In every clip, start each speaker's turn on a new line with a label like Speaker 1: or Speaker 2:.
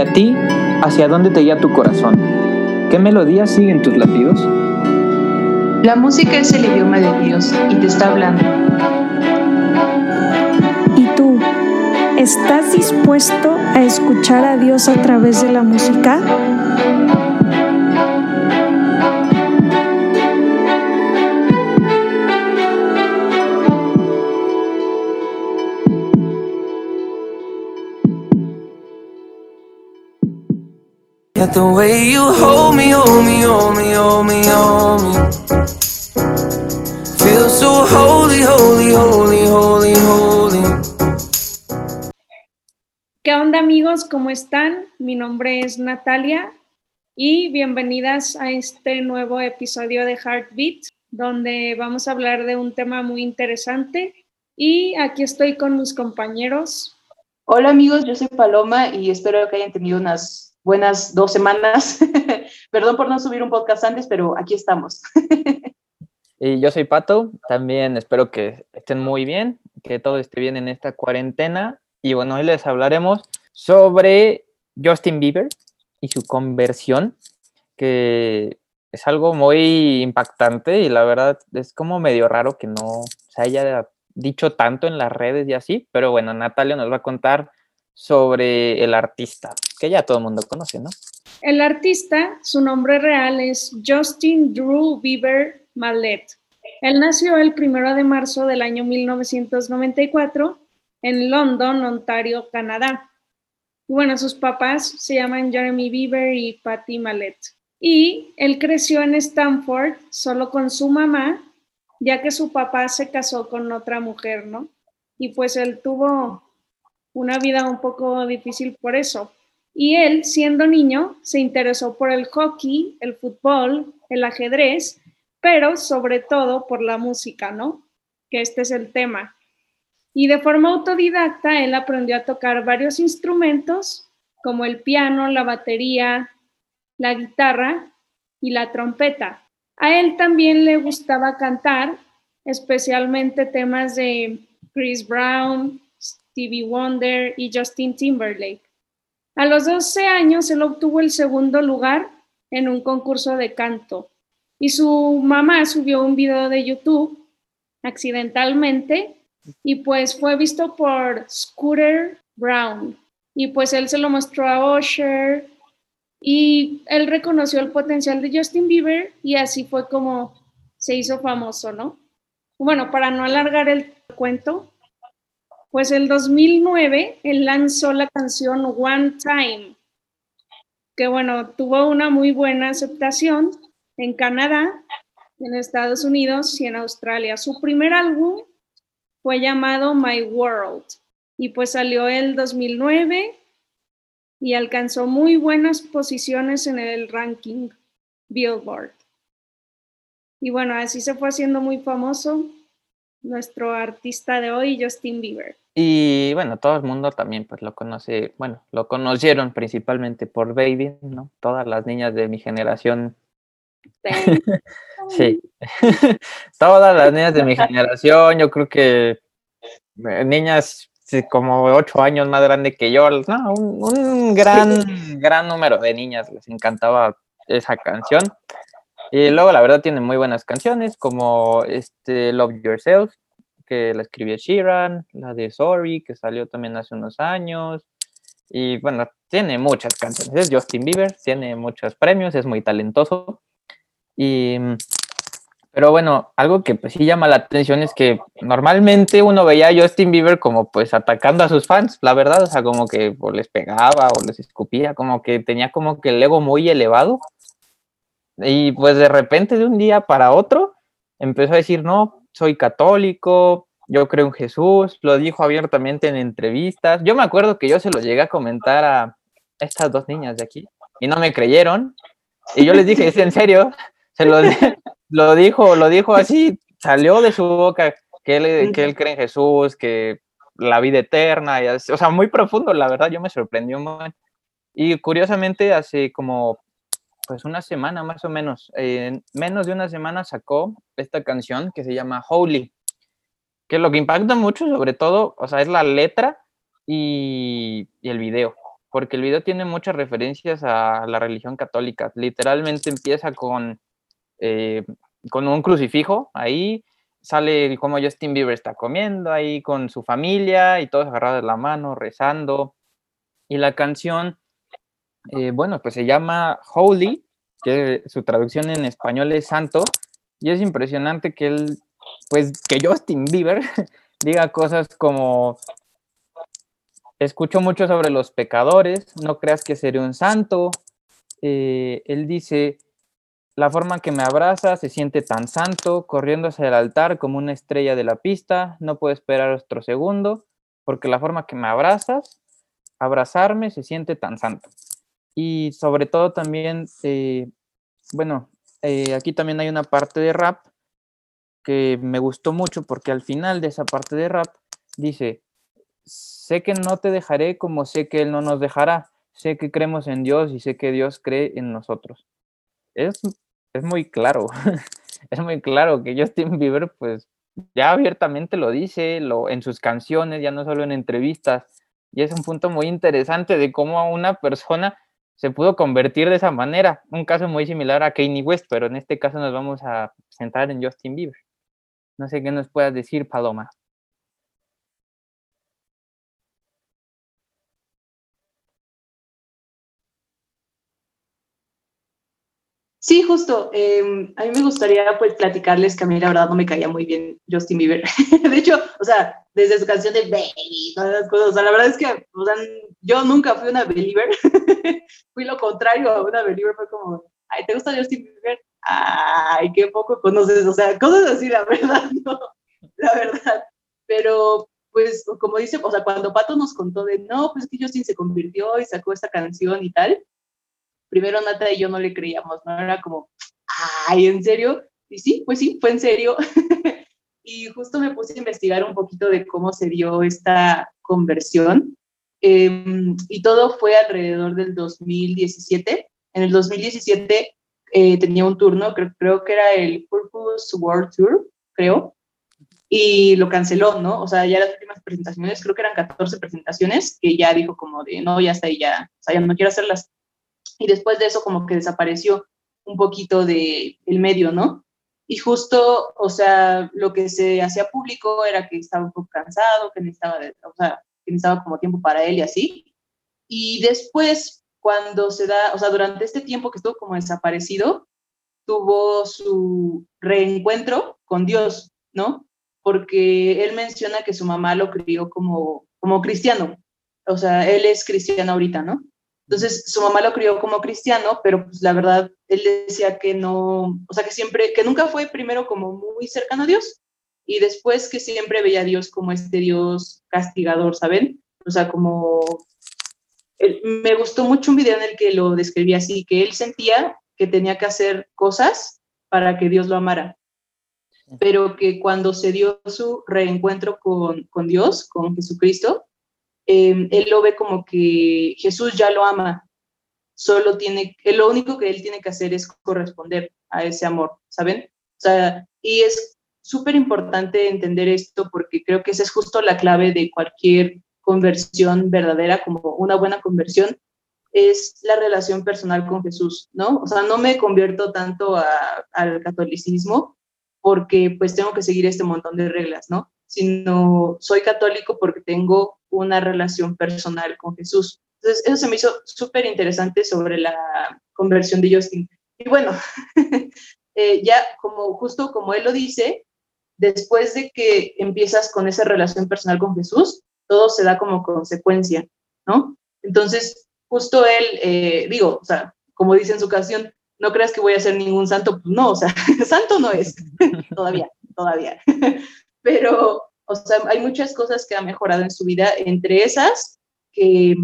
Speaker 1: ¿Y a ti, hacia dónde te guía tu corazón? ¿Qué melodías siguen tus latidos?
Speaker 2: La música es el idioma de Dios y te está hablando.
Speaker 3: ¿Y tú? ¿Estás dispuesto a escuchar a Dios a través de la música? The way you hold me, hold me, hold me, hold me, hold me. Feel so holy, holy, holy, holy, holy. ¿Qué onda amigos? ¿Cómo están? Mi nombre es Natalia y bienvenidas a este nuevo episodio de Heartbeat, donde vamos a hablar de un tema muy interesante. Y aquí estoy con mis compañeros.
Speaker 2: Hola amigos, yo soy Paloma y espero que hayan tenido unas buenas dos semanas. Perdón por no subir un podcast antes, pero aquí estamos.
Speaker 1: y yo soy Pato, también espero que estén muy bien, que todo esté bien en esta cuarentena. Y bueno, hoy les hablaremos sobre Justin Bieber y su conversión, que es algo muy impactante y la verdad es como medio raro que no se haya dicho tanto en las redes y así, pero bueno, Natalia nos va a contar sobre el artista, que ya todo el mundo conoce, ¿no?
Speaker 3: El artista, su nombre real es Justin Drew Bieber Mallet. Él nació el primero de marzo del año 1994 en London, Ontario, Canadá. bueno, sus papás se llaman Jeremy Bieber y Patty Mallet. Y él creció en Stanford solo con su mamá, ya que su papá se casó con otra mujer, ¿no? Y pues él tuvo una vida un poco difícil por eso. Y él, siendo niño, se interesó por el hockey, el fútbol, el ajedrez, pero sobre todo por la música, ¿no? Que este es el tema. Y de forma autodidacta, él aprendió a tocar varios instrumentos, como el piano, la batería, la guitarra y la trompeta. A él también le gustaba cantar, especialmente temas de Chris Brown, Stevie Wonder y Justin Timberlake. A los 12 años él obtuvo el segundo lugar en un concurso de canto y su mamá subió un video de YouTube accidentalmente y pues fue visto por Scooter Brown y pues él se lo mostró a Usher y él reconoció el potencial de Justin Bieber y así fue como se hizo famoso, ¿no? Bueno, para no alargar el cuento, pues el 2009 él lanzó la canción One Time, que bueno, tuvo una muy buena aceptación en Canadá, en Estados Unidos y en Australia. Su primer álbum fue llamado My World y pues salió el 2009 y alcanzó muy buenas posiciones en el ranking Billboard. Y bueno, así se fue haciendo muy famoso nuestro artista de hoy, Justin Bieber.
Speaker 1: Y bueno, todo el mundo también pues lo conoce, bueno, lo conocieron principalmente por Baby, ¿no? Todas las niñas de mi generación. sí, todas las niñas de mi generación, yo creo que eh, niñas como ocho años más grande que yo, no, un, gran, gran número de niñas les encantaba esa canción. Y luego la verdad tiene muy buenas canciones como este Love Yourself, que la escribió Sheeran, la de Sorry, que salió también hace unos años. Y bueno, tiene muchas canciones. Es Justin Bieber, tiene muchos premios, es muy talentoso. Y, pero bueno, algo que pues sí llama la atención es que normalmente uno veía a Justin Bieber como pues atacando a sus fans, la verdad, o sea, como que les pegaba o les escupía, como que tenía como que el ego muy elevado. Y pues de repente, de un día para otro, empezó a decir, no, soy católico, yo creo en Jesús, lo dijo abiertamente en entrevistas. Yo me acuerdo que yo se lo llegué a comentar a estas dos niñas de aquí y no me creyeron. Y yo les dije, ¿es en serio? Se lo, lo dijo, lo dijo así, salió de su boca que él, cree en Jesús, que la vida eterna, y o sea, muy profundo, la verdad, yo me sorprendió mucho. Y curiosamente, hace como pues una semana más o menos, en menos de una semana sacó esta canción que se llama Holy, que lo que impacta mucho sobre todo, o sea, es la letra y, el video. porque el video tiene muchas referencias a la religión católica. Literalmente empieza con, eh, con un crucifijo ahí, sale como Justin Bieber está comiendo ahí con su familia y todos agarrados la mano, rezando. Y la canción, eh, bueno, pues se llama Holy, que su traducción en español es santo, y es impresionante que él, pues que Justin Bieber diga cosas como, escucho mucho sobre los pecadores, no creas que seré un santo. Eh, él dice, la forma que me abraza se siente tan santo, corriendo hacia el altar como una estrella de la pista, no puedo esperar otro segundo, porque la forma que me abrazas, abrazarme se siente tan santo. Y sobre todo también, eh, bueno, eh, aquí también hay una parte de rap que me gustó mucho porque al final de esa parte de rap dice, sé que no te dejaré como sé que Él no nos dejará, sé que creemos en Dios y sé que Dios cree en nosotros. Es, es muy claro, es muy claro que Justin Bieber pues ya abiertamente lo dice lo, en sus canciones, ya no solo en entrevistas, y es un punto muy interesante de cómo una persona se pudo convertir de esa manera. Un caso muy similar a Kanye West, pero en este caso nos vamos a centrar en Justin Bieber. No sé qué nos puedas decir, Paloma.
Speaker 2: Sí, justo. Em, a mí me gustaría pues platicarles que a mí la verdad no me caía muy bien Justin Bieber. de hecho, o sea, desde su canción de Baby, todas las cosas. O sea, la verdad es que o sea, yo nunca fui una believer. fui lo contrario a una believer. Fue como, ay, ¿te gusta Justin Bieber? Ay, qué poco conoces. O sea, cosas así, la verdad, no. La verdad. Pero pues como dice, o sea, cuando Pato nos contó de, no, pues que Justin se convirtió y sacó esta canción y tal, primero Nata y yo no le creíamos, ¿no? Era como, ay, ¿en serio? Y sí, pues sí, fue en serio. y justo me puse a investigar un poquito de cómo se dio esta conversión. Em, y todo fue alrededor del 2017. En el 2017 eh, tenía un turno, creo, creo que era el Purpose World Tour, creo, y lo canceló, ¿no? O sea, ya las últimas presentaciones, creo que eran 14 presentaciones, que ya dijo como de, no, ya está ya, o sea, ya no quiero hacerlas y después de eso como que desapareció un poquito de el medio, ¿no? Y justo, o sea, lo que se hacía público era que estaba un poco cansado, que necesitaba, o sea, que necesitaba como tiempo para él y así. Y después, cuando se da, o sea, durante este tiempo que estuvo como desaparecido, tuvo su reencuentro con Dios, ¿no? Porque él menciona que su mamá lo crió como, como cristiano. O sea, él es cristiano ahorita, ¿no? Entonces, su mamá lo crió como cristiano, pero pues la verdad, él decía que no, o sea, que siempre, que nunca fue primero como muy cercano a Dios y después que siempre veía a Dios como este Dios castigador, ¿saben? O sea, como, me gustó mucho un video en el que lo describía así, que él sentía que tenía que hacer cosas para que Dios lo amara, pero que cuando se dio su reencuentro con, con Dios, con Jesucristo, Em, él lo ve como que Jesús ya lo ama, solo tiene, lo único que él tiene que hacer es corresponder a ese amor, ¿saben? O sea, y es súper importante entender esto porque creo que esa es justo la clave de cualquier conversión verdadera, como una buena conversión, es la relación personal con Jesús, ¿no? O sea, no me convierto tanto al catolicismo porque pues tengo que seguir este montón de reglas, ¿no? Sino soy católico porque tengo una relación personal con Jesús. Entonces, eso se me hizo súper interesante sobre la conversión de Justin. Y bueno, eh, ya como justo como él lo dice, después de que empiezas con esa relación personal con Jesús, todo se da como consecuencia, ¿no? Entonces, justo él, eh, digo, o sea, como dice en su canción, no creas que voy a ser ningún santo, pues no, o sea, santo no es, todavía, todavía. Pero o sea, hay muchas cosas que ha mejorado en su vida, entre esas, que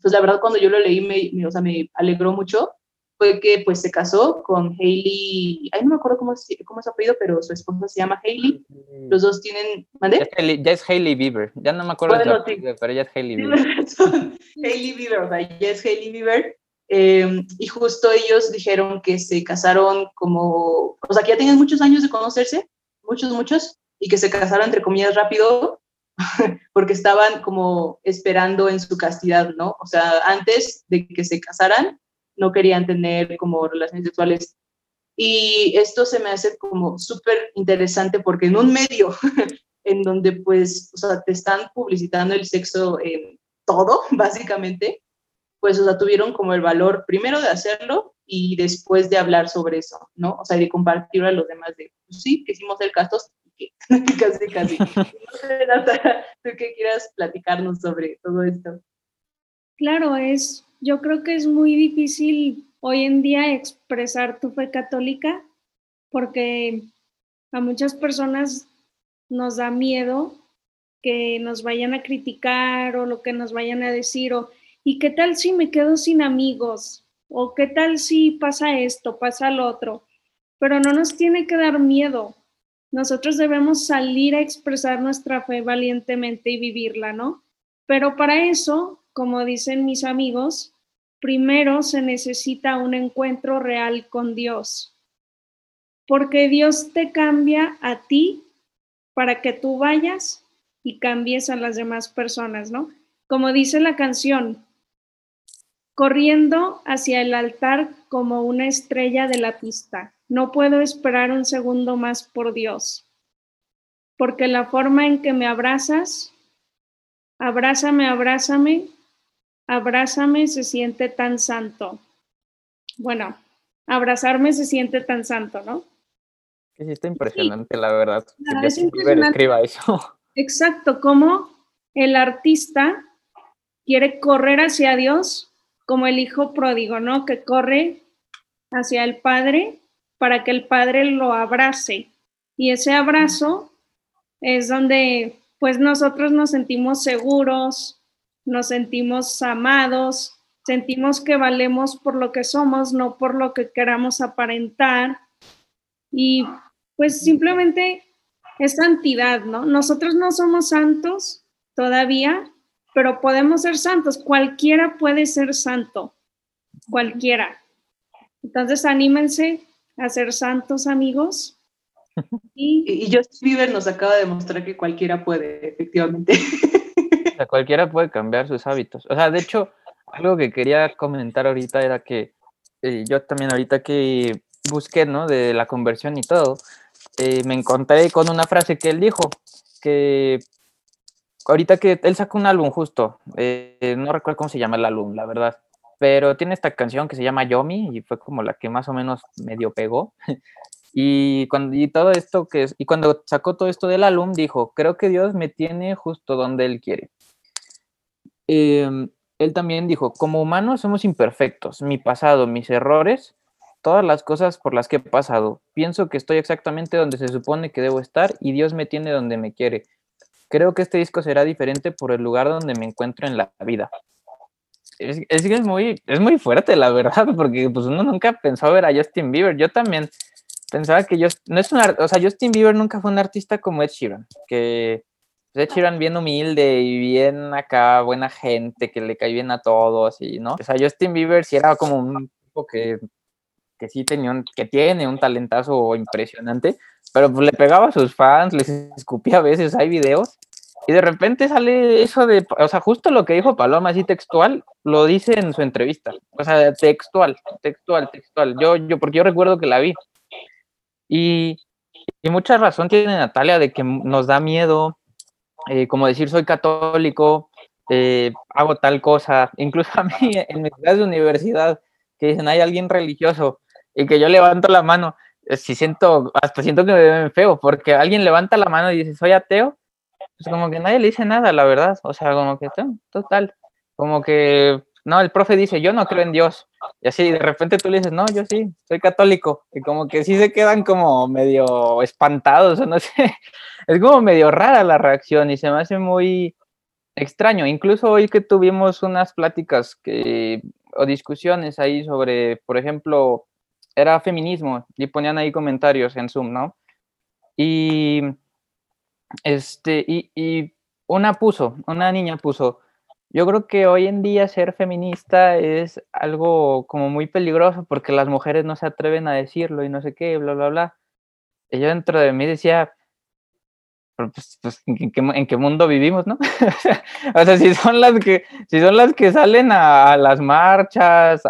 Speaker 2: pues la verdad cuando yo lo leí me, o sea, me alegró mucho, fue que pues se casó con Hailey, ay no me acuerdo cómo es, cómo es apellido, pero su esposa se llama Hailey, los dos tienen, ¿mande?
Speaker 1: Ya es Hailey, Bieber, ya no me acuerdo bueno, de apellido, pero ya es Hailey Bieber.
Speaker 2: Hailey Bieber, o sea, ya es Hailey Bieber, eh, y justo ellos dijeron que se casaron como, o sea, que ya tenían muchos años de conocerse, muchos, muchos, y que se casaron entre comillas rápido, porque estaban como esperando en su castidad, ¿no? O sea, antes de que se casaran, no querían tener como relaciones sexuales. Y esto se me hace como súper interesante porque en un medio en donde pues, o sea, te están publicitando el sexo en todo, básicamente, pues, o sea, tuvieron como el valor primero de hacerlo y después de hablar sobre eso, ¿no? O sea, de compartirlo a los demás de, pues sí, que hicimos el casi, casi. Tú qué quieras platicarnos sobre todo esto.
Speaker 3: Claro, es, yo creo que es muy difícil hoy en día expresar tu fe católica porque a muchas personas nos da miedo que nos vayan a criticar o lo que nos vayan a decir o ¿y qué tal si me quedo sin amigos? ¿O qué tal si pasa esto, pasa lo otro? Pero no nos tiene que dar miedo. Nosotros debemos salir a expresar nuestra fe valientemente y vivirla, ¿no? Pero para eso, como dicen mis amigos, primero se necesita un encuentro real con Dios. Porque Dios te cambia a ti para que tú vayas y cambies a las demás personas, ¿no? Como dice la canción, corriendo hacia el altar como una estrella de la pista. No puedo esperar un segundo más por Dios, porque la forma en que me abrazas, abrázame, abrázame, abrázame se siente tan santo. Bueno, abrazarme se siente tan santo, ¿no?
Speaker 1: Sí, está impresionante, la verdad. escriba eso.
Speaker 3: Exacto, como el artista quiere correr hacia Dios como el hijo pródigo, ¿no? Que corre hacia el Padre para que el Padre lo abrace. Y ese abrazo es donde pues nosotros nos sentimos seguros, nos sentimos amados, sentimos que valemos por lo que somos, no por lo que queramos aparentar. Y pues simplemente es santidad, ¿no? Nosotros no somos santos todavía, pero podemos ser santos. Cualquiera puede ser santo, cualquiera. Entonces, anímense a ser santos, amigos.
Speaker 2: Y, y Justin Bieber nos acaba de mostrar que cualquiera puede, efectivamente.
Speaker 1: O sea, cualquiera puede cambiar sus hábitos. O sea, de hecho, algo que quería comentar ahorita era que eh, yo también ahorita que busqué, ¿no? De la conversión y todo, eh, me encontré con una frase que él dijo, que ahorita que él sacó un álbum justo, eh, no recuerdo cómo se llama el álbum, la verdad, pero tiene esta canción que se llama Yomi y fue como la que más o menos medio pegó. y cuando y todo esto que y cuando sacó todo esto del álbum dijo, creo que Dios me tiene justo donde él quiere. Em, él también dijo, como humanos somos imperfectos, mi pasado, mis errores, todas las cosas por las que he pasado. Pienso que estoy exactamente donde se supone que debo estar y Dios me tiene donde me quiere. Creo que este disco será diferente por el lugar donde me encuentro en la vida. Es, es, muy, es muy fuerte, la verdad, porque pues uno nunca pensó ver a Justin Bieber. Yo también pensaba que yo, no es una, o sea, Justin Bieber nunca fue un artista como Ed Sheeran, que pues, Ed Sheeran bien humilde y bien acá, buena gente, que le cae bien a todos y, ¿no? O sea, Justin Bieber sí era como un tipo que, que sí tenía, que tiene un talentazo impresionante, pero pues le pegaba a sus fans, les escupía a veces, hay videos, y de repente sale eso de, o sea, justo lo que dijo Paloma, así textual, lo dice en su entrevista. O sea, textual, textual, textual. Yo, yo, porque yo recuerdo que la vi. Y, y mucha razón tiene Natalia de que nos da miedo, eh, como decir, soy católico, eh, hago tal cosa. Incluso a mí, en mi clase de universidad, que dicen, hay alguien religioso, y que yo levanto la mano, eh, si siento, hasta siento que me ven feo, porque alguien levanta la mano y dice, soy ateo, pues como que nadie le dice nada, la verdad. O sea, como que total. Como que, no, el profe dice, yo no creo en Dios. Y así de repente tú le dices, no, yo sí, soy católico. Y como que sí se quedan como medio espantados, o no sé. Es como medio rara la reacción y se me hace muy extraño. Incluso hoy que tuvimos unas pláticas que, o discusiones ahí sobre, por ejemplo, era feminismo y ponían ahí comentarios en Zoom, ¿no? Y este, y, una puso, una niña puso, yo creo que hoy en día ser feminista es algo como muy peligroso porque las mujeres no se atreven a decirlo y no sé qué, bla, bla, bla. Y yo dentro de mí decía, pues, pues ¿en, qué, mundo vivimos, no? o sea, si son las que, si son las que salen a, las marchas,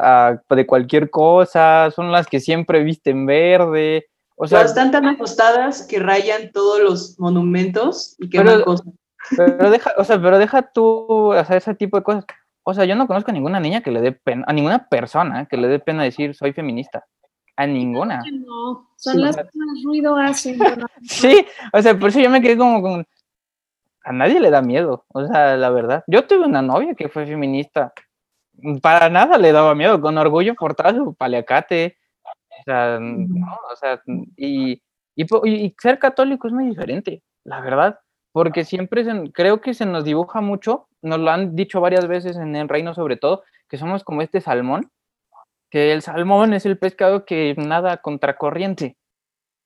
Speaker 1: de cualquier cosa, son las que siempre visten verde. O sea,
Speaker 2: están tan ajustadas que rayan todos los monumentos y que
Speaker 1: cosas. Pero deja, o sea, pero deja tú hacer ese tipo de cosas. O sea, yo no conozco a ninguna niña que le dé pena, a ninguna persona que le dé pena decir soy feminista. A ninguna.
Speaker 3: No, son las que más ruido hacen.
Speaker 1: sí, o sea, por eso yo me quedé como con... A nadie le da miedo, o sea, la verdad. Yo tuve una novia que fue feminista. Para nada le daba miedo, con orgullo portaba su paliacate. O sea, no, o sea, y, y, ser católico es muy diferente, la verdad. Porque siempre creo que se nos dibuja mucho, nos lo han dicho varias veces en el reino sobre todo, que somos como este salmón, que el salmón es el pescado que nada contracorriente.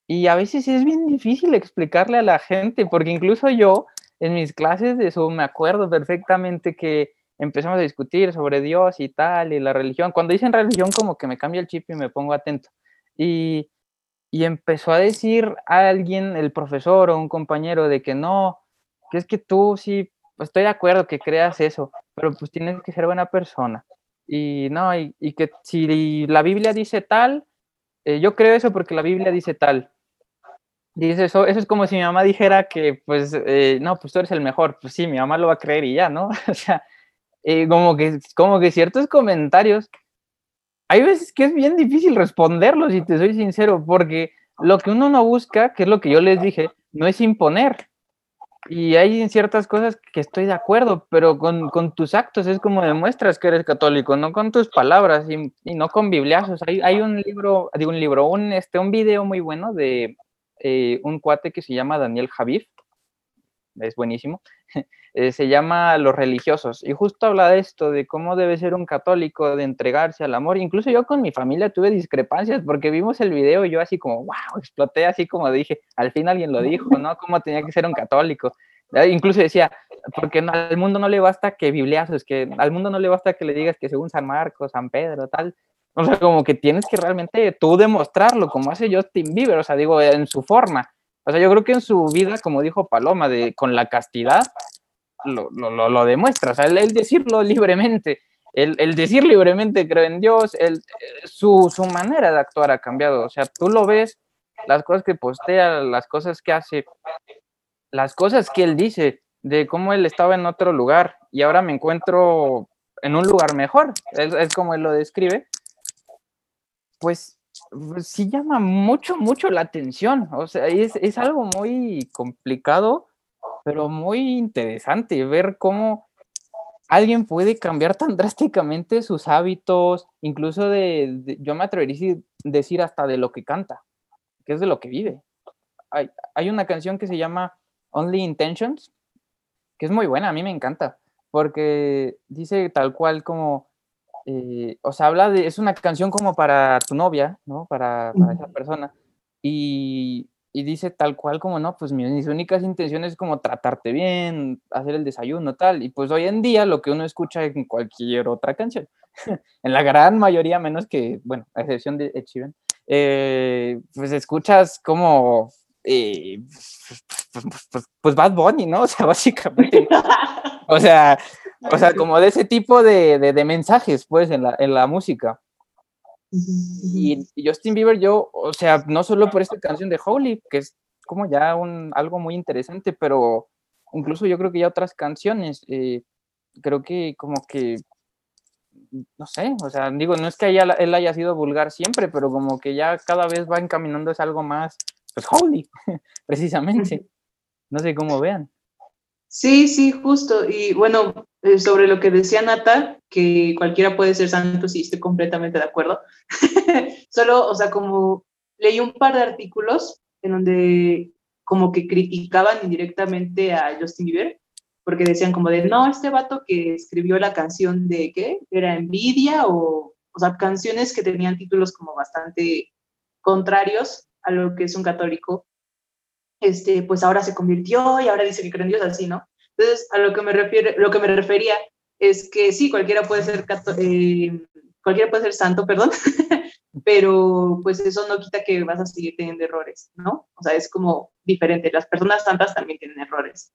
Speaker 1: Y a veces es bien difícil explicarle a la gente, porque incluso yo en mis clases de eso me acuerdo perfectamente que empezamos a discutir sobre Dios y tal, y la religión. Cuando dicen religión, como que me cambia el chip y me pongo atento. Y, y empezó a decir a alguien, el profesor o un compañero, de que no, que es que tú sí, pues estoy de acuerdo que creas eso, pero pues tienes que ser buena persona. Y no, y, que si la Biblia dice tal, eh, yo creo eso porque la Biblia dice tal. Dice eso, eso es como si mi mamá dijera que, pues, eh, no, pues tú eres el mejor. Pues sí, mi mamá lo va a creer y ya, ¿no? o sea, eh, como, que, como que ciertos comentarios, hay veces que es bien difícil responderlos, si te soy sincero, porque lo que uno no busca, que es lo que yo les dije, no es imponer, y hay ciertas cosas que estoy de acuerdo, pero con, con, tus actos es como demuestras que eres católico, no con tus palabras y, y no con bibliazos. Hay, hay, un libro, digo un libro, un, este, un video muy bueno de eh, un cuate que se llama Daniel Javif, es buenísimo, eh, se llama Los religiosos y justo habla de esto, de cómo debe ser un católico, de entregarse al amor. Incluso yo con mi familia tuve discrepancias porque vimos el video y yo así como, wow, exploté así como dije, al fin alguien lo dijo, ¿no? ¿Cómo tenía que ser un católico? Incluso decía, porque al mundo no le basta que bibliazos, que al mundo no le basta que le digas que según San Marcos, San Pedro, tal. O sea, como que tienes que realmente tú demostrarlo, como hace Justin Bieber, o sea, digo, en su forma. O sea, yo creo que en su vida, como dijo Paloma, de, con la castidad, lo, lo, lo demuestra. O sea, el, decirlo libremente, el, decir libremente creo en Dios, el, su, su manera de actuar ha cambiado. O sea, tú lo ves, las cosas que postea, las cosas que hace, las cosas que él dice, de cómo él estaba en otro lugar y ahora me encuentro en un lugar mejor, es, es como él lo describe, pues pues, sí llama mucho, mucho la atención. O sea, es, es algo muy complicado, pero muy interesante ver cómo alguien puede cambiar tan drásticamente sus hábitos, incluso de, yo me atrevería a decir hasta de lo que canta, que es de lo que vive. Hay, hay, una canción que se llama Only Intentions, que es muy buena, a mí me encanta, porque dice tal cual como, eh, o sea, habla de, es una canción como para tu novia, ¿no? Para, esa persona. Y, y, dice tal cual como, no, pues mis, únicas intenciones es como tratarte bien, hacer el desayuno, tal. Y pues hoy en día lo que uno escucha en cualquier otra canción, en la gran mayoría, menos que, bueno, a excepción de Ed eh, pues escuchas como, eh, pues, pues, Bad Bunny, ¿no? O sea, básicamente. o sea, o sea, como de ese tipo de, de, mensajes, pues, en la, en la música. Y, Justin Bieber, yo, o sea, no solo por esta canción de Holy, que es como ya un, algo muy interesante, pero incluso yo creo que ya otras canciones, eh, creo que como que, no sé, o sea, digo, no es que él haya sido vulgar siempre, pero como que ya cada vez va encaminando es algo más, pues, Holy, precisamente. No sé cómo vean.
Speaker 2: Sí, sí, justo. Y bueno, eh, sobre lo que decía Nata, que cualquiera puede ser santo, sí, estoy completamente de acuerdo. Solo, o sea, como leí un par de artículos en donde como que criticaban indirectamente a Justin Bieber, porque decían como de, no, este vato que escribió la canción de, ¿qué? Era Envidia o, o sea, canciones que tenían títulos como bastante contrarios a lo que es un católico este, pues ahora se convirtió y ahora dice que cree Dios así, ¿no? Entonces, a lo que me, refiere, lo que me refería es que sí, cualquiera puede ser, eh, cualquiera puede ser santo, perdón, pero pues eso no quita que vas a seguir teniendo errores, ¿no? O sea, es como diferente. Las personas santas también tienen errores.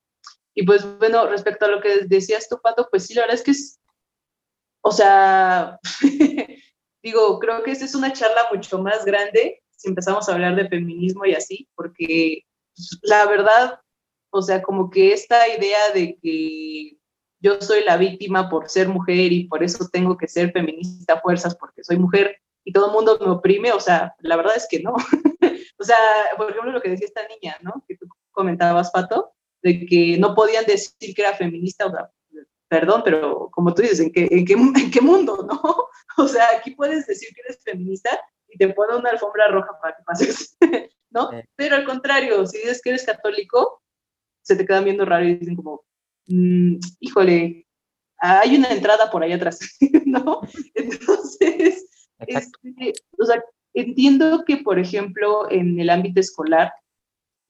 Speaker 2: Y pues bueno, respecto a lo que decías tú, Pato, pues sí, la verdad es que es, o sea, digo, creo que esta es una charla mucho más grande si empezamos a hablar de feminismo y así, porque la verdad, o sea, como que esta idea de que yo soy la víctima por ser mujer y por eso tengo que ser feminista a fuerzas porque soy mujer y todo el mundo me oprime, o sea, la verdad es que no. o sea, por ejemplo, lo que decía esta niña, ¿no? Que tú comentabas, Pato, de que no podían decir que era feminista, o sea, perdón, pero como tú dices, ¿en qué, en qué, en qué mundo, no? O sea, aquí puedes decir que eres feminista y te pone una alfombra roja para que pases, ¿no? Pero al contrario, si dices que eres católico, se te quedan viendo raro y dicen como, mm, híjole, hay una entrada por ahí atrás, ¿no? Entonces, este, o sea, entiendo que, por ejemplo, en el ámbito escolar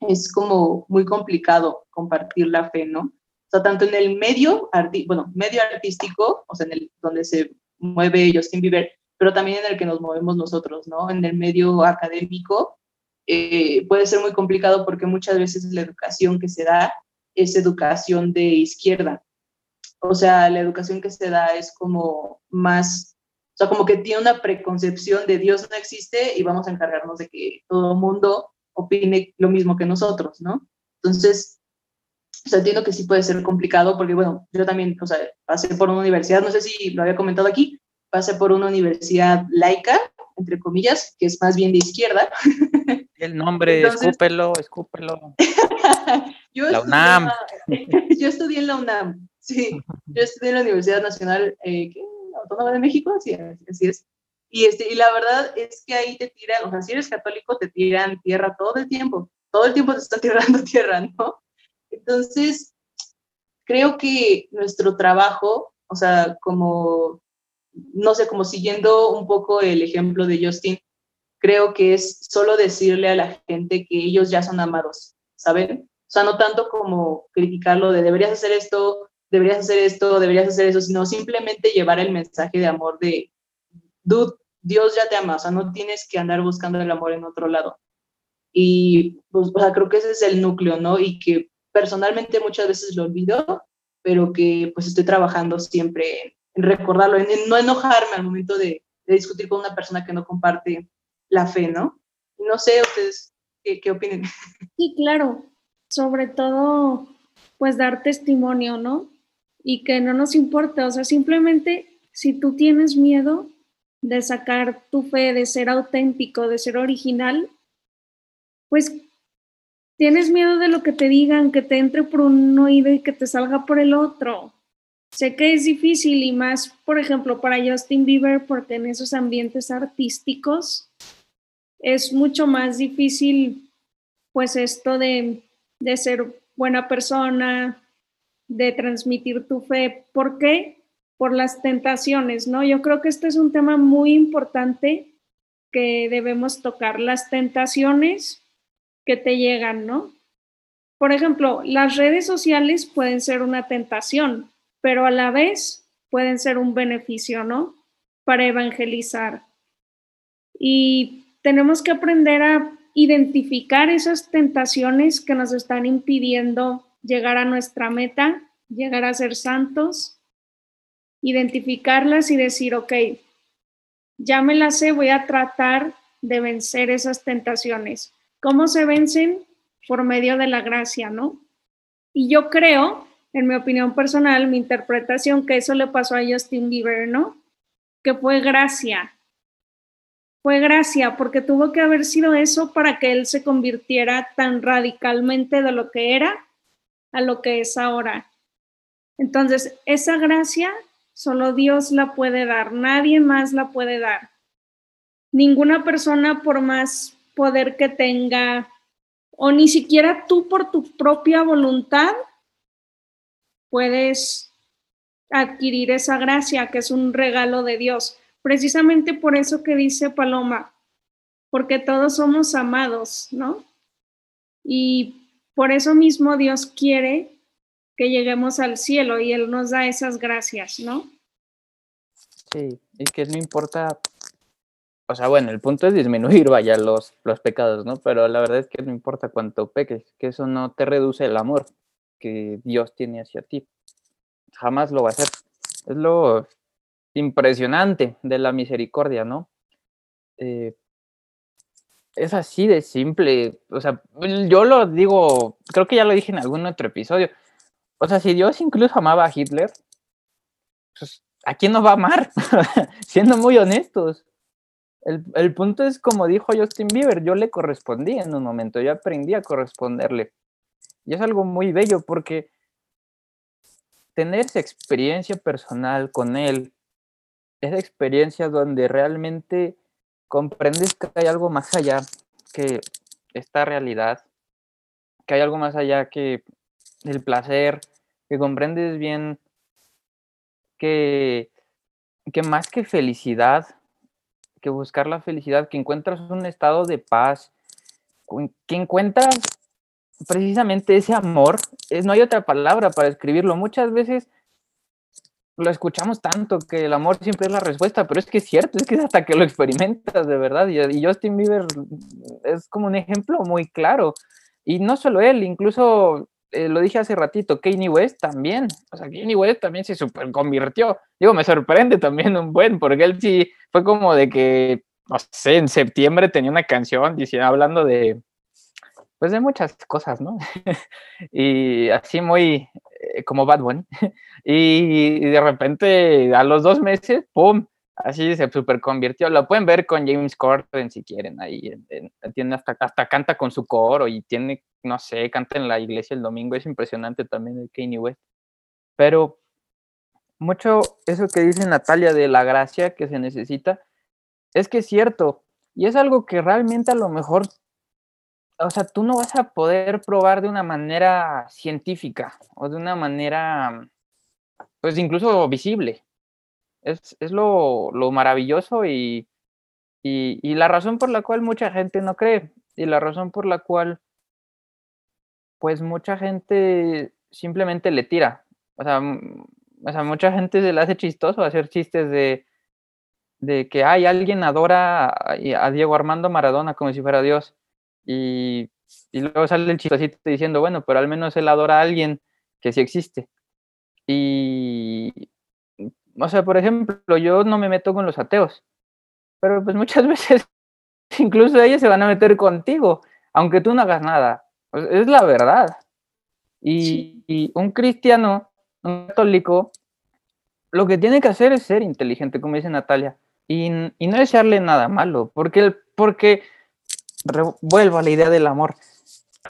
Speaker 2: es como muy complicado compartir la fe, ¿no? O sea, tanto en el medio, bueno, medio artístico, o sea, en el donde se mueve Justin Bieber, pero también en el que nos movemos nosotros, ¿no? En el medio académico eh, puede ser muy complicado porque muchas veces la educación que se da es educación de izquierda. O sea, la educación que se da es como más, o sea, como que tiene una preconcepción de Dios no existe y vamos a encargarnos de que todo el mundo opine lo mismo que nosotros, ¿no? Entonces, o entiendo que sí puede ser complicado porque, bueno, yo también, o sea, pasé por una universidad, no sé si lo había comentado aquí, pasé por una universidad laica, entre comillas, que es más bien de izquierda.
Speaker 1: El nombre, escúpelo, escúpelo.
Speaker 2: yo la UNAM. yo estudié en la UNAM, sí. Yo estudié en la Universidad Nacional eh, Autónoma de México, así, así es. Y, este, y la verdad es que ahí te tiran, o sea, si eres católico, te tiran tierra todo el tiempo. Todo el tiempo te están tirando tierra, ¿no? Entonces, creo que nuestro trabajo, o sea, como, no sé, como siguiendo un poco el ejemplo de Justin, creo que es solo decirle a la gente que ellos ya son amados, ¿saben? O sea, no tanto como criticarlo de deberías hacer esto, deberías hacer esto, deberías hacer eso, sino simplemente llevar el mensaje de amor de, dude, Dios ya te ama, o sea, no tienes que andar buscando el amor en otro lado. Y, pues, o sea, creo que ese es el núcleo, ¿no? Y que personalmente muchas veces lo olvido, pero que pues estoy trabajando siempre en, recordarlo, en, no enojarme al momento de, discutir con una persona que no comparte la fe, ¿no? No sé, ustedes, ¿qué, qué opinen?
Speaker 3: Sí, claro, sobre todo, pues dar testimonio, ¿no? Y que no nos importa, o sea, simplemente si tú tienes miedo, de sacar tu fe, de ser auténtico, de ser original, pues tienes miedo de lo que te digan, que te entre por un oído y que te salga por el otro. Sé que es difícil y más, por ejemplo, para Justin Bieber, porque en esos ambientes artísticos es mucho más difícil, pues esto de, de ser buena persona, de transmitir tu fe. ¿Por qué? por las tentaciones, ¿no? Yo creo que este es un tema muy importante que debemos tocar, las tentaciones que te llegan, ¿no? Por ejemplo, las redes sociales pueden ser una tentación, pero a la vez pueden ser un beneficio, ¿no? Para evangelizar. Y tenemos que aprender a identificar esas tentaciones que nos están impidiendo llegar a nuestra meta, llegar a ser santos identificarlas y decir, ok, ya me las sé, voy a tratar de vencer esas tentaciones. ¿Cómo se vencen? Por medio de la gracia, ¿no? Y yo creo, en mi opinión personal, mi interpretación, que eso le pasó a Justin Bieber, ¿no? Que fue gracia. Fue gracia, porque tuvo que haber sido eso para que él se convirtiera tan radicalmente de lo que era a lo que es ahora. Entonces, esa gracia Solo Dios la puede dar, nadie más la puede dar. Ninguna persona, por más poder que tenga, o ni siquiera tú por tu propia voluntad, puedes adquirir esa gracia que es un regalo de Dios. Precisamente por eso que dice Paloma, porque todos somos amados, ¿no? Y por eso mismo Dios quiere que lleguemos al cielo y Él nos da esas gracias, ¿no?
Speaker 1: Sí, y que no importa, o sea, bueno, el punto es disminuir, vaya, los, los pecados, ¿no? Pero la verdad es que no importa cuánto peques, que eso no te reduce el amor que Dios tiene hacia ti. Jamás lo va a hacer. Es lo impresionante de la misericordia, ¿no? Eh, es así de simple. O sea, yo lo digo, creo que ya lo dije en algún otro episodio. O sea, si Dios incluso amaba a Hitler, pues, ¿a quién no va a amar? Siendo muy honestos. El, el, punto es como dijo Justin Bieber, yo le correspondí en un momento, yo aprendí a corresponderle. Y es algo muy bello porque tener esa experiencia personal con él, esa experiencia donde realmente comprendes que hay algo más allá que esta realidad, que hay algo más allá que el placer, que comprendes bien que, que más que felicidad, que buscar la felicidad, que encuentras un estado de paz, que encuentras precisamente ese amor, es, no hay otra palabra para escribirlo. Muchas veces lo escuchamos tanto que el amor siempre es la respuesta, pero es que es cierto, es que hasta que lo experimentas de verdad. Y, y Justin Bieber es como un ejemplo muy claro. Y no solo él, incluso eh, lo dije hace ratito, Kanye West también. O sea, Kanye West también se super convirtió. Digo, me sorprende también un buen, porque él sí fue como de que, no sé, en septiembre tenía una canción diciendo, hablando de, pues de muchas cosas, ¿no? y así muy eh, como Bad Bunny. y, de repente a los dos meses, ¡pum! Así se super convirtió. Lo pueden ver con James Corden si quieren. Ahí tiene hasta, hasta canta con su coro y tiene, no sé, canta en la iglesia el domingo. Es impresionante también el Kanye West. Pero mucho eso que dice Natalia de la gracia que se necesita, es que es cierto. Y es algo que realmente a lo mejor o sea, tú no vas a poder probar de una manera científica o de una manera, pues incluso visible. Es, es lo, lo, maravilloso y, y, la razón por la cual mucha gente no cree y la razón por la cual, pues mucha gente simplemente le tira. O sea, o sea mucha gente se le hace chistoso hacer chistes de, de que hay alguien adora a Diego Armando Maradona como si fuera Dios y, luego sale el chistosito diciendo, bueno, pero al menos él adora a alguien que sí existe. Y, o sea, por ejemplo, yo no me meto con los ateos, pero pues muchas veces incluso ellos se van a meter contigo, aunque tú no hagas nada. Es la verdad. Y, y, un cristiano, un católico, lo que tiene que hacer es ser inteligente, como dice Natalia, y, y no desearle nada malo, porque, porque vuelvo a la idea del amor.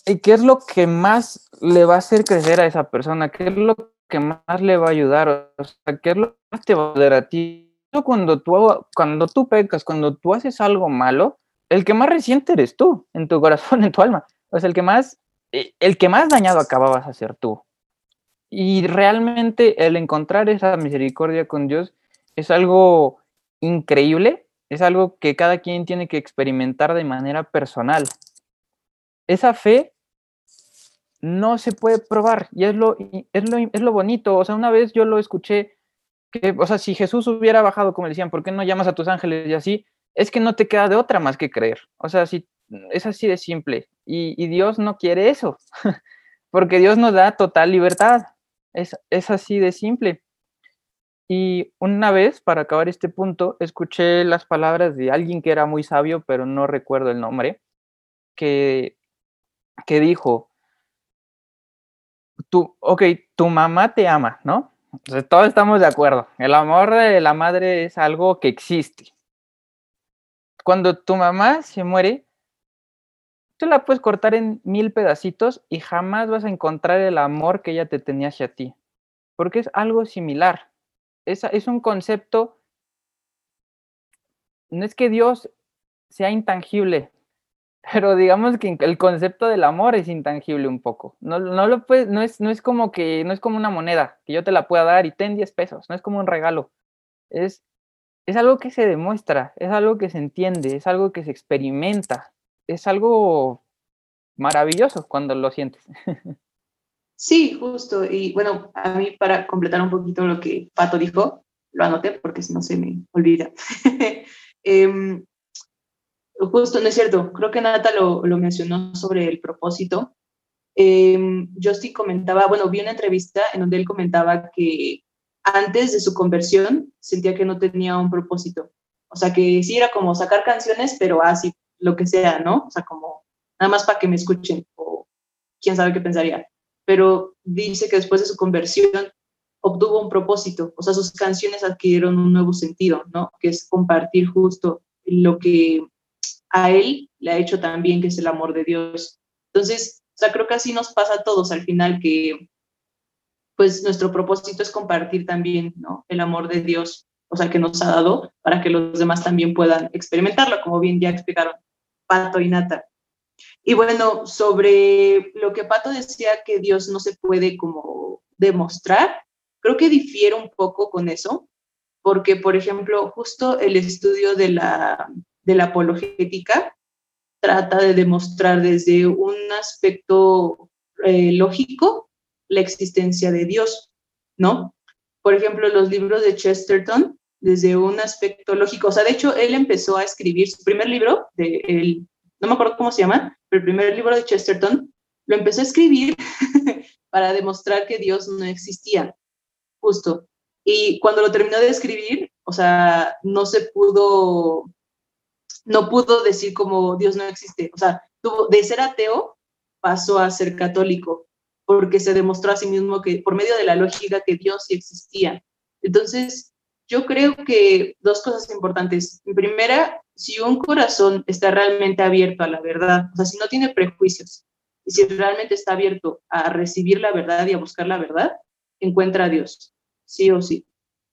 Speaker 1: ¿Y qué es lo que más le va a hacer crecer a esa persona? ¿Qué es lo que más le va a ayudar? O ¿qué es lo que más te va a ayudar a ti? Cuando tú, cuando tú pecas, cuando tú haces algo malo, el que más reciente eres tú, en tu corazón, en tu alma. O sea, el que más, el que más dañado acababas a ser tú. Y realmente el encontrar esa misericordia con Dios es algo increíble es algo que cada quien tiene que experimentar de manera personal. Esa fe no se puede probar y es lo, es lo, es lo bonito. O sea, una vez yo lo escuché, que, o sea, si Jesús hubiera bajado, como decían, ¿por qué no llamas a tus ángeles y así? Es que no te queda de otra más que creer. O sea, si, es así de simple. Y, y Dios no quiere eso, porque Dios nos da total libertad. Es, es así de simple. Y una vez, para acabar este punto, escuché las palabras de alguien que era muy sabio, pero no recuerdo el nombre, que, que dijo, tú, ok, tu mamá te ama, ¿no? Todos estamos de acuerdo. El amor de la madre es algo que existe. Cuando tu mamá se muere, tú la puedes cortar en mil pedacitos y jamás vas a encontrar el amor que ella te tenía hacia ti, porque es algo similar es, es un concepto, no es que Dios sea intangible, pero digamos que el concepto del amor es intangible un poco. No, no lo no es, no es como que, no es como una moneda que yo te la pueda dar y ten 10 pesos, no es como un regalo. Es, es algo que se demuestra, es algo que se entiende, es algo que se experimenta, es algo maravilloso cuando lo sientes.
Speaker 2: Sí, justo. Y bueno, a mí para completar un poquito lo que Pato dijo, lo anoté porque si no se me olvida. Em, justo, no es cierto, creo que Nata lo, lo mencionó sobre el propósito. Eh, Justin comentaba, bueno, vi una entrevista en donde él comentaba que antes de su conversión sentía que no tenía un propósito. O sea, que sí era como sacar canciones, pero así, lo que sea, ¿no? O sea, como nada más para que me escuchen o quién sabe qué pensaría. Pero dice que después de su conversión obtuvo un propósito, o sea, sus canciones adquirieron un nuevo sentido, ¿no? Que es compartir justo lo que a él le ha hecho también, que es el amor de Dios. Entonces, o sea, creo que así nos pasa a todos al final que pues nuestro propósito es compartir también, ¿no? El amor de Dios, o sea, que nos ha dado para que los demás también puedan experimentarlo, como bien ya explicaron Pato y Nata. Y bueno, sobre lo que Pato decía que Dios no se puede como demostrar, creo que difiere un poco con eso, porque, por ejemplo, justo el estudio de la, de la apologética trata de demostrar desde un aspecto eh, lógico la existencia de Dios, ¿no? Por ejemplo, los libros de Chesterton, desde un aspecto lógico, o sea, de hecho, él empezó a escribir su primer libro, de el, no me acuerdo cómo se llama, el primer libro de Chesterton, lo empezó a escribir para demostrar que Dios no existía, justo. Y cuando lo terminó de escribir, o sea, no se pudo, no pudo decir como Dios no existe. O sea, tuvo, de ser ateo pasó a ser católico porque se demostró a sí mismo que por medio de la lógica que Dios sí existía. Entonces, yo creo que dos cosas importantes. Primera, si un corazón está realmente abierto a la verdad, o sea, si no tiene prejuicios, y si realmente está abierto a recibir la verdad y a buscar la verdad, encuentra a Dios, sí o sí.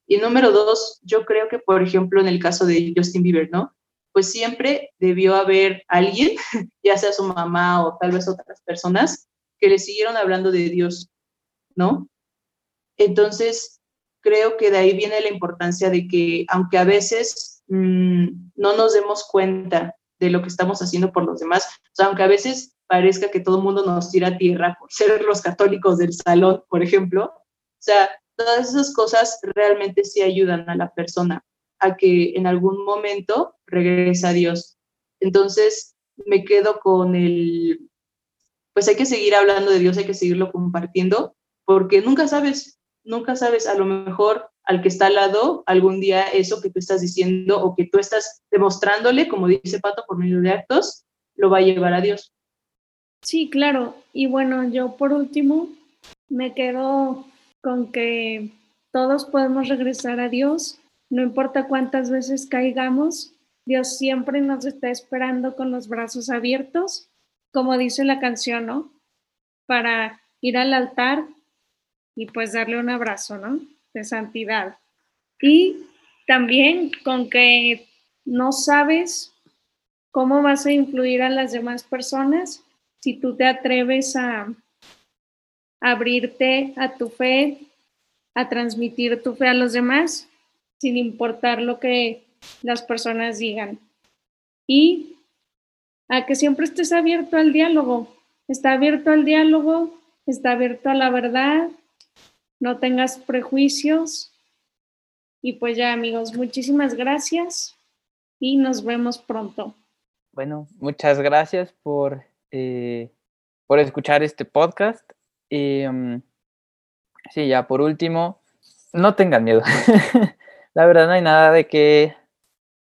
Speaker 2: Y número dos, yo creo que, por ejemplo, en el caso de Justin Bieber, ¿no? Pues siempre debió haber alguien, ya sea su mamá o tal vez otras personas, que le siguieron hablando de Dios, ¿no? Entonces, creo que de ahí viene la importancia de que, aunque a veces mm, no nos demos cuenta de lo que estamos haciendo por los demás, o sea, aunque a veces parezca que todo el mundo nos tira a tierra por ser los católicos del salón, por ejemplo, o sea, todas esas cosas realmente sí ayudan a la persona a que en algún momento regrese a Dios. Entonces, me quedo con el, pues hay que seguir hablando de Dios, hay que seguirlo compartiendo, porque nunca sabes, nunca sabes, a lo mejor al que está al lado, algún día eso que tú estás diciendo o que tú estás demostrándole, como dice Pato, por medio de actos, lo va a llevar a Dios.
Speaker 3: Sí, claro. Y bueno, yo por último me quedo con que todos podemos regresar a Dios, no importa cuántas veces caigamos, Dios siempre nos está esperando con los brazos abiertos como dice la canción, ¿no? Para ir al altar y pues darle un abrazo, ¿no? De santidad. Y también con que no sabes cómo vas a influir a las demás personas si tú te atreves a abrirte a tu fe, a transmitir tu fe a los demás, sin importar lo que las personas digan. Y a que siempre estés abierto al diálogo. Está abierto al diálogo, está abierto a la verdad, no tengas prejuicios. Y pues ya amigos, muchísimas gracias y nos vemos pronto.
Speaker 1: Bueno, muchas gracias por, eh, por escuchar este podcast. Y um, sí, ya por último, no tengan miedo. la verdad no hay nada de que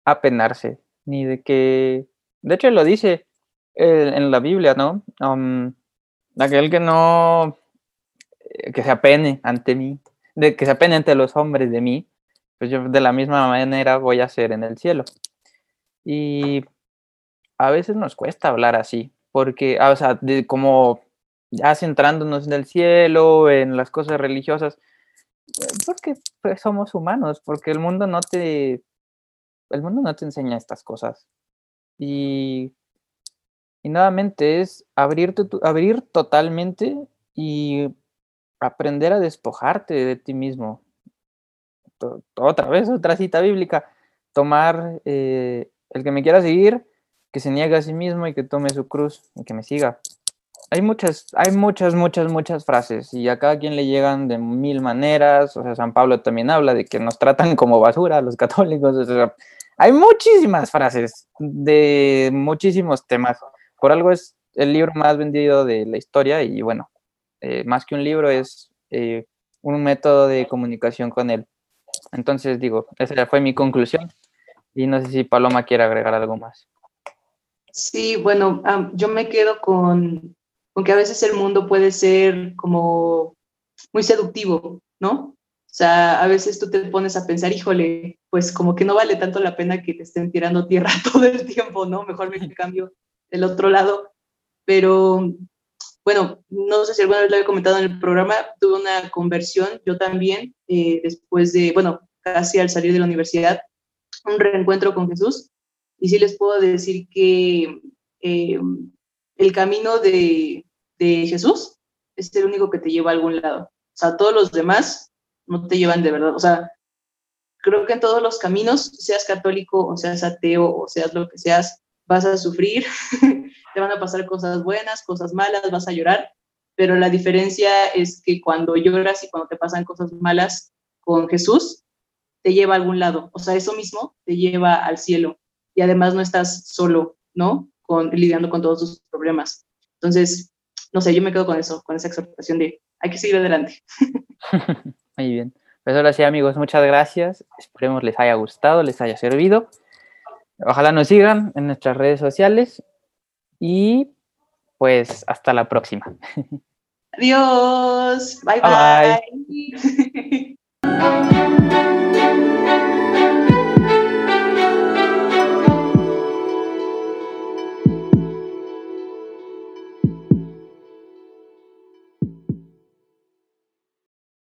Speaker 1: apenarse, ni de que de hecho, lo dice en la Biblia, ¿no? aquel que no, que se apene ante mí, que se apene ante los hombres de mí, pues yo de la misma manera voy a ser en el cielo. Y a veces nos cuesta hablar así, porque, ah, o sea, como ya centrándonos en el cielo, en las cosas religiosas, eh, porque pues, somos humanos, porque el mundo no te, el mundo no te enseña estas cosas. Y, y nuevamente es abrirte, abrir totalmente y aprender a despojarte de ti mismo. Otra vez, otra cita bíblica. Tomar eh, el que me quiera seguir, que se niegue a sí mismo y que tome su cruz y que me siga. Hay muchas, hay muchas, muchas, muchas frases y a cada quien le llegan de mil maneras. O sea, San Pablo también habla de que nos tratan como basura los católicos. Hay muchísimas frases de muchísimos temas. Por algo es el libro más vendido de la historia y bueno, eh, más que un libro es eh, un método de comunicación con él. Entonces digo, esa fue mi conclusión y no sé si Paloma quiere agregar algo más.
Speaker 2: Sí, bueno, yo me quedo con, con que a veces el mundo puede ser como muy seductivo, ¿no? O sea, a veces tú te pones a pensar, híjole, pues como que no vale tanto la pena que te estén tirando tierra todo el tiempo, ¿no? Mejor me cambio del otro lado. Pero bueno, no sé si alguna vez lo había comentado en el programa, tuve una conversión, yo también, eh, después de, bueno, casi al salir de la universidad, un reencuentro con Jesús. Y sí les puedo decir que eh, el camino de, de Jesús es el único que te lleva a algún lado. O sea, todos los demás no te llevan de verdad. O sea, creo que en todos los caminos, seas católico o seas ateo o seas lo que seas, vas a sufrir, te van a pasar cosas buenas, cosas malas, vas a llorar, pero la diferencia es que cuando lloras y cuando te pasan cosas malas con Jesús, te lleva a algún lado. O sea, eso mismo te lleva al cielo y además no estás solo, ¿no? Con, lidiando con todos tus problemas. Entonces, no sé, yo me quedo con eso, con esa exhortación de hay que seguir adelante.
Speaker 1: Muy bien. Pues ahora sí, amigos, muchas gracias. Esperemos les haya gustado, les haya servido. Ojalá nos sigan en nuestras redes sociales y pues hasta la próxima.
Speaker 2: Adiós. bye. bye. bye.